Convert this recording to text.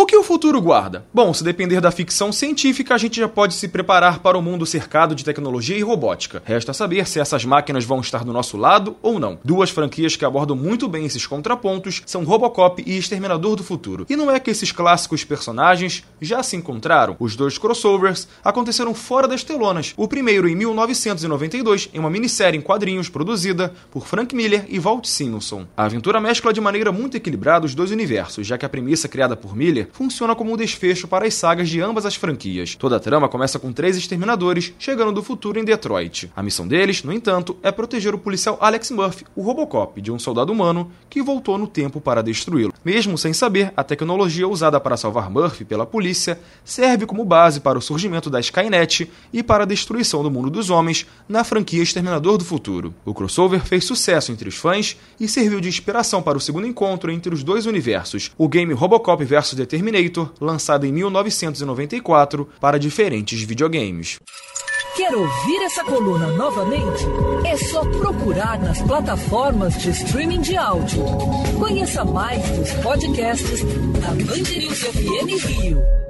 O que o futuro guarda? Bom, se depender da ficção científica, a gente já pode se preparar para um mundo cercado de tecnologia e robótica. Resta saber se essas máquinas vão estar do nosso lado ou não. Duas franquias que abordam muito bem esses contrapontos são Robocop e Exterminador do Futuro. E não é que esses clássicos personagens já se encontraram. Os dois crossovers aconteceram fora das telonas. O primeiro em 1992, em uma minissérie em quadrinhos produzida por Frank Miller e Walt Simonson. A aventura mescla de maneira muito equilibrada os dois universos, já que a premissa criada por Miller funciona como um desfecho para as sagas de ambas as franquias. Toda a trama começa com três exterminadores chegando do futuro em Detroit. A missão deles, no entanto, é proteger o policial Alex Murphy, o Robocop, de um soldado humano que voltou no tempo para destruí-lo. Mesmo sem saber, a tecnologia usada para salvar Murphy pela polícia serve como base para o surgimento da Skynet e para a destruição do mundo dos homens na franquia Exterminador do Futuro. O crossover fez sucesso entre os fãs e serviu de inspiração para o segundo encontro entre os dois universos, o game Robocop vs Determinator Terminator, lançado em 1994 para diferentes videogames. Quer ouvir essa coluna novamente? É só procurar nas plataformas de streaming de áudio. Conheça mais dos podcasts da Band News FM Rio.